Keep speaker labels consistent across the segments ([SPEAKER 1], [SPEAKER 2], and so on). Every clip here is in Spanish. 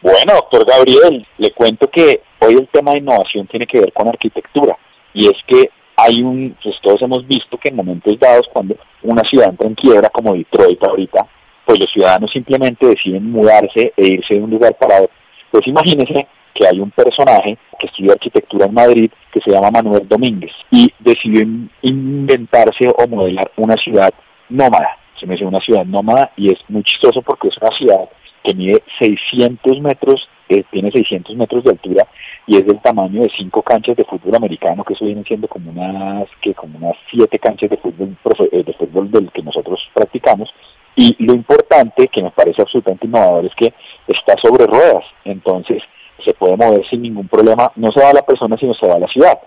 [SPEAKER 1] Bueno, doctor Gabriel, le cuento que hoy el tema de innovación tiene que ver con arquitectura y es que hay un, pues todos hemos visto que en momentos dados cuando una ciudad entra en quiebra como Detroit ahorita, pues los ciudadanos simplemente deciden mudarse e irse de un lugar para otro. Pues imagínense que hay un personaje que estudia arquitectura en Madrid que se llama Manuel Domínguez y decidió inventarse o modelar una ciudad nómada. Se me dice una ciudad nómada y es muy chistoso porque es una ciudad que mide 600 metros, eh, tiene 600 metros de altura y es del tamaño de cinco canchas de fútbol americano, que eso viene siendo como unas, que como unas siete canchas de fútbol, eh, de fútbol del que nosotros practicamos. Y lo importante, que me parece absolutamente innovador, es que está sobre ruedas, entonces se puede mover sin ningún problema, no se va a la persona, sino se va a la ciudad.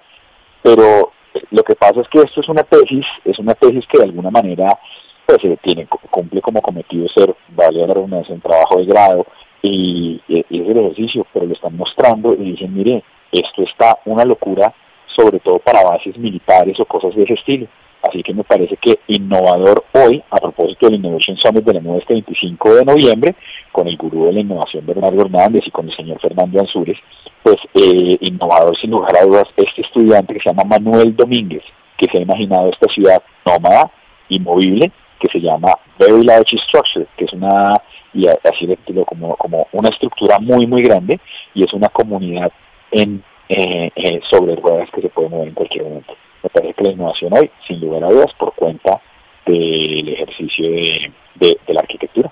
[SPEAKER 1] Pero lo que pasa es que esto es una tesis, es una tesis que de alguna manera pues eh, tiene, cumple como cometido ser, vale la redundancia, un trabajo de grado y, es el ejercicio, pero lo están mostrando y dicen, mire, esto está una locura, sobre todo para bases militares o cosas de ese estilo. Así que me parece que innovador hoy, a propósito del Innovation Summit de la este 25 de noviembre, con el gurú de la innovación Bernardo Hernández y con el señor Fernando Ansúrez, pues eh, innovador sin lugar a dudas este estudiante que se llama Manuel Domínguez, que se ha imaginado esta ciudad nómada, inmovible, que se llama Very Large Structure, que es una, y así decirlo, como, como una estructura muy, muy grande, y es una comunidad en eh, eh, sobre ruedas que se puede mover en cualquier momento. Me parece que la innovación hoy, sin lugar a dudas, por cuenta del ejercicio de, de la arquitectura.